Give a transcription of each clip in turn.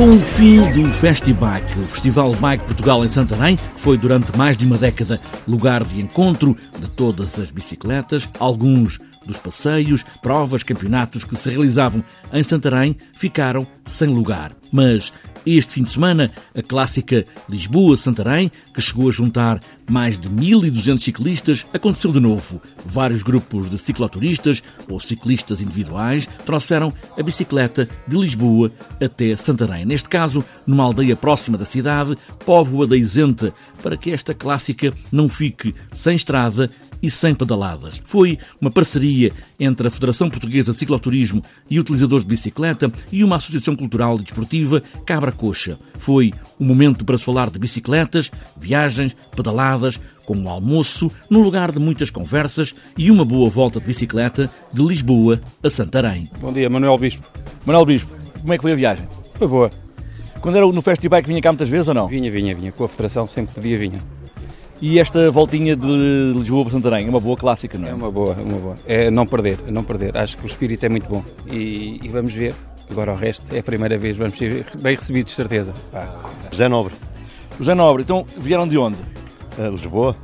Com o fim do Festibike, o Festival Bike Portugal em Santarém, que foi durante mais de uma década lugar de encontro de todas as bicicletas, alguns dos passeios, provas, campeonatos que se realizavam em Santarém ficaram sem lugar. Mas este fim de semana, a clássica Lisboa-Santarém, que chegou a juntar mais de 1.200 ciclistas, aconteceu de novo. Vários grupos de cicloturistas ou ciclistas individuais trouxeram a bicicleta de Lisboa até Santarém. Neste caso, numa aldeia próxima da cidade, Póvoa da Isenta, para que esta clássica não fique sem estrada e sem pedaladas. Foi uma parceria entre a Federação Portuguesa de Cicloturismo e utilizadores de bicicleta e uma associação cultural e desportiva, Cabra Coxa. Foi um momento para se falar de bicicletas, viagens, pedaladas, com um almoço, no lugar de muitas conversas e uma boa volta de bicicleta de Lisboa a Santarém. Bom dia, Manuel Bispo. Manuel Bispo, como é que foi a viagem? Foi boa. Quando era no Festival que vinha cá muitas vezes ou não? Vinha, vinha, vinha. Com a Federação sempre podia vinha. E esta voltinha de Lisboa para Santarém é uma boa clássica, não é? É uma boa, uma boa. É não perder, é não perder. Acho que o espírito é muito bom. E, e vamos ver. Agora o resto é a primeira vez, vamos ser bem recebidos, de certeza. Ah. José Nobre. José Nobre, então vieram de onde? Uh, Lisboa.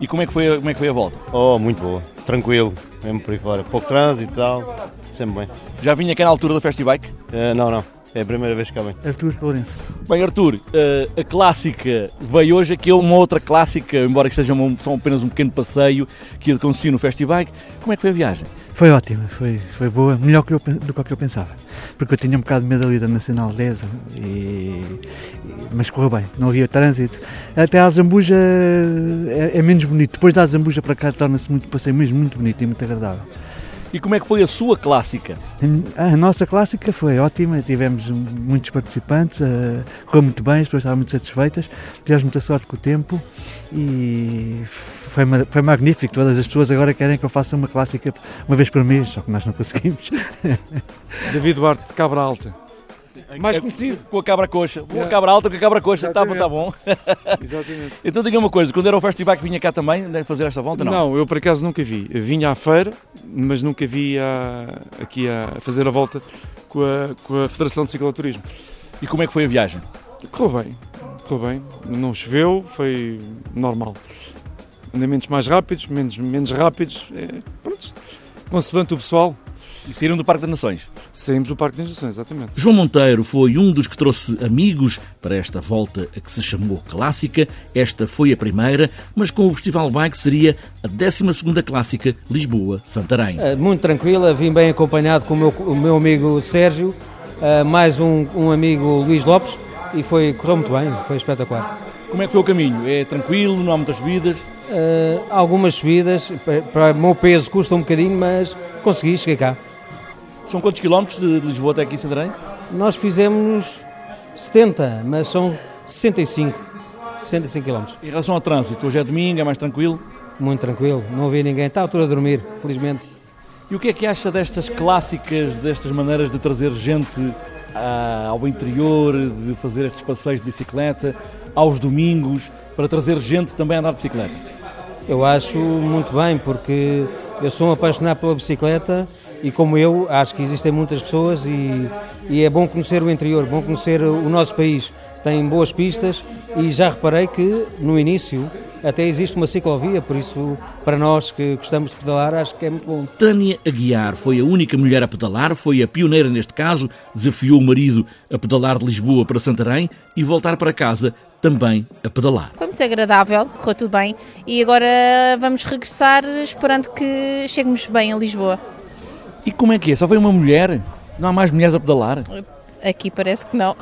E como é, que foi, como é que foi a volta? Oh, muito boa. Tranquilo, mesmo por aí fora. Pouco trânsito e tal, sempre bem. Já vinha aqui na altura do Festibike? Uh, não, não. É a primeira vez que cá vem. Artur Lourenço. Bem, Artur, uh, a clássica veio hoje aqui, é uma outra clássica, embora que seja só apenas um pequeno passeio que aconteceu no Festibike. Como é que foi a viagem? Foi ótima, foi, foi boa, melhor que eu, do que eu pensava. Porque eu tinha um bocado de medo ali da Nacional 10, e, e, mas correu bem, não havia trânsito. Até a Zambuja é, é menos bonito. Depois da Zambuja para cá torna-se muito passeio mesmo muito bonito e muito agradável. E como é que foi a sua clássica? A nossa clássica foi ótima, tivemos muitos participantes, uh, correu muito bem, as pessoas estavam muito satisfeitas, tivemos muita sorte com o tempo e foi, foi magnífico. Todas as pessoas agora querem que eu faça uma clássica uma vez por mês, só que nós não conseguimos. David Duarte de Cabra Alta. Mais conhecido. Com a cabra coxa. Com a cabra alta com a cabra coxa. Está tá bom. Exatamente. então diga uma coisa, quando era o festival que vinha cá também, fazer esta volta, não? Não, eu por acaso nunca vi. Vinha à feira, mas nunca vi a, aqui a fazer a volta com a, com a Federação de Cicloturismo. E como é que foi a viagem? Correu bem, correu bem. Não choveu, foi normal. Andamentos mais rápidos, menos, menos rápidos. É, pronto, consoante o pessoal. E saíram do Parque das Nações? Saímos do Parque das Nações, exatamente. João Monteiro foi um dos que trouxe amigos para esta volta a que se chamou Clássica. Esta foi a primeira, mas com o Festival Bike seria a 12ª Clássica Lisboa-Santarém. Muito tranquila, vim bem acompanhado com o meu, o meu amigo Sérgio, mais um, um amigo Luís Lopes, e foi, correu muito bem, foi espetacular. Como é que foi o caminho? É tranquilo, não há muitas subidas? Uh, algumas subidas, para o meu peso custa um bocadinho, mas consegui, cheguei cá. São quantos quilómetros de Lisboa até aqui em Santarém? Nós fizemos 70, mas são 65, 65 quilómetros. Em relação ao trânsito, hoje é domingo, é mais tranquilo? Muito tranquilo, não vi ninguém, está a altura a dormir, felizmente. E o que é que acha destas clássicas, destas maneiras de trazer gente ah, ao interior, de fazer estes passeios de bicicleta, aos domingos, para trazer gente também a andar de bicicleta? Eu acho muito bem, porque eu sou um apaixonado pela bicicleta e como eu, acho que existem muitas pessoas e, e é bom conhecer o interior, bom conhecer o nosso país. Tem boas pistas e já reparei que no início até existe uma ciclovia, por isso para nós que gostamos de pedalar acho que é muito bom. Tânia Aguiar foi a única mulher a pedalar, foi a pioneira neste caso, desafiou o marido a pedalar de Lisboa para Santarém e voltar para casa também a pedalar. Foi muito agradável, correu tudo bem e agora vamos regressar esperando que cheguemos bem a Lisboa. E como é que é? Só veio uma mulher? Não há mais mulheres a pedalar? Aqui parece que não.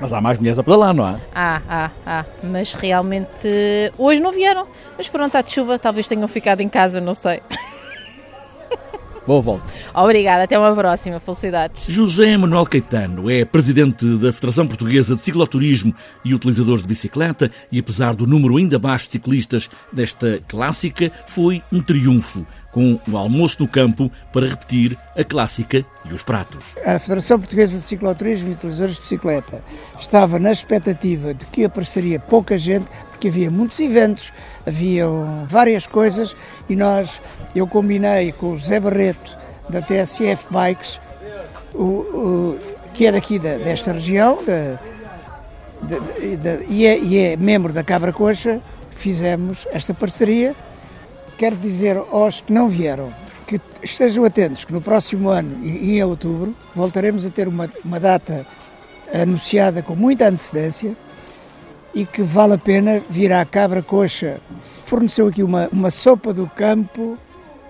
Mas há mais mulheres a pedalar, não há? Ah, ah, ah. Mas realmente hoje não vieram. Mas pronto, está de chuva, talvez tenham ficado em casa, não sei. Boa volta. Obrigada, até uma próxima. Felicidades. José Manuel Caetano é presidente da Federação Portuguesa de Cicloturismo e utilizadores de bicicleta e apesar do número ainda baixo de ciclistas desta clássica, foi um triunfo com o almoço no campo para repetir a clássica e os pratos. A Federação Portuguesa de Cicloturismo e Utilizadores de Bicicleta estava na expectativa de que apareceria pouca gente, porque havia muitos eventos, havia várias coisas e nós, eu combinei com o José Barreto da TSF Bikes, o, o, que é daqui da, desta região de, de, e, é, e é membro da Cabra Coxa, fizemos esta parceria. Quero dizer aos que não vieram que estejam atentos que no próximo ano, em outubro, voltaremos a ter uma, uma data anunciada com muita antecedência e que vale a pena vir à Cabra Coxa. Forneceu aqui uma, uma sopa do campo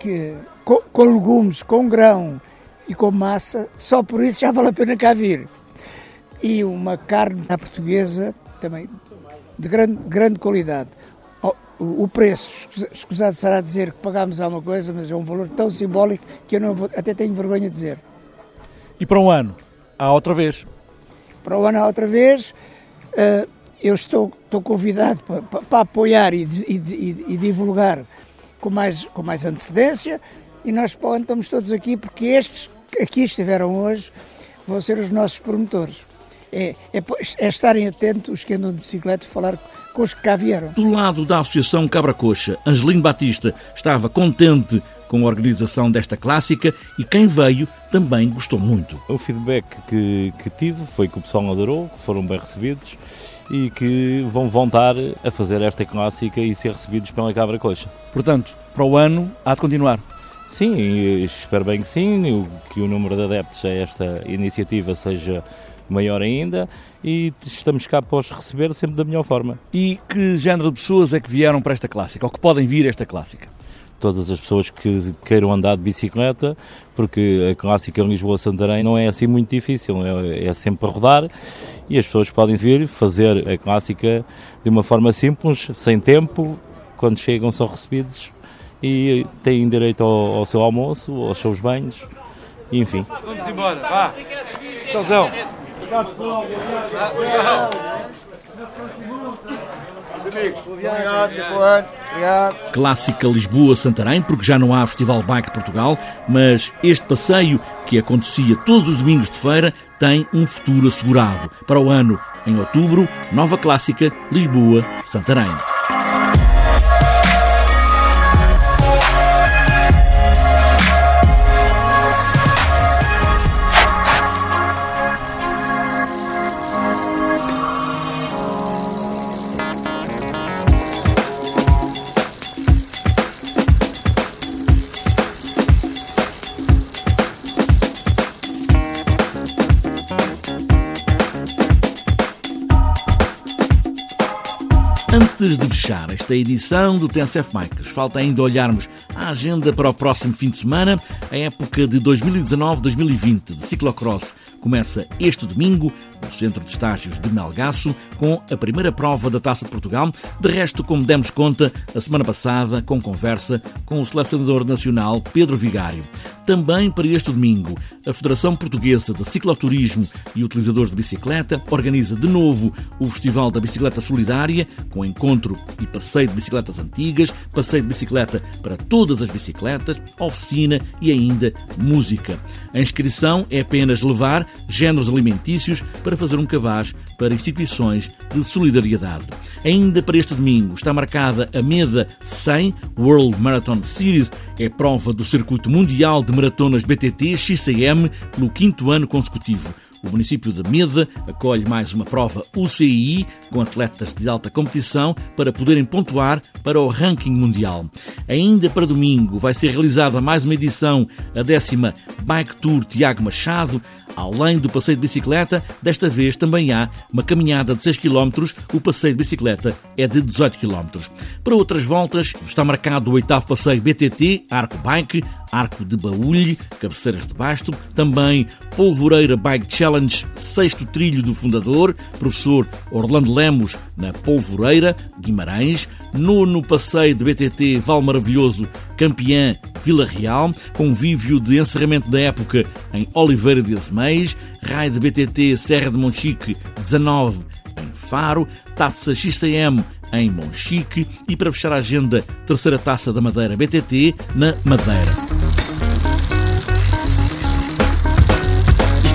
que, com, com legumes, com grão e com massa, só por isso já vale a pena cá vir. E uma carne à portuguesa também de grande, grande qualidade. O, o preço, escusado será dizer que pagámos alguma coisa, mas é um valor tão simbólico que eu não vou, até tenho vergonha de dizer. E para um ano, há outra vez? Para o ano há outra vez. Uh, eu estou, estou convidado para, para, para apoiar e, e, e, e, divulgar com mais, com mais antecedência e nós para o ano estamos todos aqui porque estes que aqui estiveram hoje vão ser os nossos promotores. É, é, é estarem atentos os que andam de bicicleta falar com os que cá vieram. Do lado da Associação Cabra Coxa, Angelino Batista estava contente com a organização desta clássica e quem veio também gostou muito. O feedback que, que tive foi que o pessoal adorou, que foram bem recebidos e que vão voltar a fazer esta clássica e ser recebidos pela Cabra Coxa. Portanto, para o ano há de continuar. Sim, espero bem que sim, que o número de adeptos a esta iniciativa seja maior ainda e estamos cá para os receber sempre da melhor forma. E que género de pessoas é que vieram para esta clássica, ou que podem vir a esta clássica? Todas as pessoas que queiram andar de bicicleta, porque a clássica em Lisboa-Santarém não é assim muito difícil, é, é sempre a rodar e as pessoas podem vir fazer a clássica de uma forma simples, sem tempo, quando chegam são recebidos e têm direito ao, ao seu almoço, aos seus banhos, enfim. Vamos embora, vá! Tchauzão! Clássica Lisboa-Santarém, porque já não há Festival Bike Portugal, mas este passeio, que acontecia todos os domingos de feira, tem um futuro assegurado. Para o ano, em outubro, nova clássica Lisboa-Santarém. Antes de fechar esta edição do TSF Bikes, falta ainda olharmos a agenda para o próximo fim de semana. A época de 2019-2020 de ciclocross começa este domingo no Centro de Estágios de Melgaço com a primeira prova da Taça de Portugal. De resto, como demos conta a semana passada, com conversa com o selecionador nacional Pedro Vigário. Também para este domingo, a Federação Portuguesa de Cicloturismo e Utilizadores de Bicicleta organiza de novo o Festival da Bicicleta Solidária, com encontro e passeio de bicicletas antigas, passeio de bicicleta para todas as bicicletas, oficina e ainda música. A inscrição é apenas levar géneros alimentícios para fazer um cabaz para instituições de solidariedade. Ainda para este domingo está marcada a MEDA 100 World Marathon Series, é prova do circuito mundial de maratonas BTT XCM pelo quinto ano consecutivo. O município de Meda acolhe mais uma prova UCI com atletas de alta competição para poderem pontuar para o ranking mundial. Ainda para domingo vai ser realizada mais uma edição, a décima Bike Tour Tiago Machado, Além do passeio de bicicleta, desta vez também há uma caminhada de 6 km, o passeio de bicicleta é de 18 km. Para outras voltas, está marcado o oitavo passeio BTT, Arco Bike, Arco de Baúlho, Cabeceiras de Basto, também Polvoreira Bike Challenge, sexto trilho do fundador, professor Orlando Lemos, na Polvoreira, Guimarães, nono passeio de BTT Val Maravilhoso, campeã Vila Real, convívio de encerramento da época em Oliveira de Azeméis, raio de BTT Serra de Monchique 19 em Faro, taça XCM em Monchique e para fechar a agenda, terceira taça da Madeira BTT na Madeira.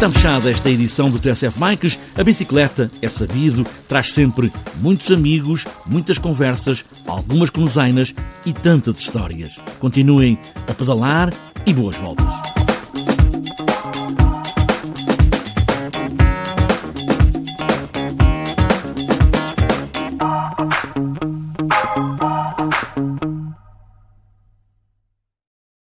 Está fechada esta edição do TSF Bikes. A bicicleta, é sabido, traz sempre muitos amigos, muitas conversas, algumas cruzainas e tantas histórias. Continuem a pedalar e boas voltas.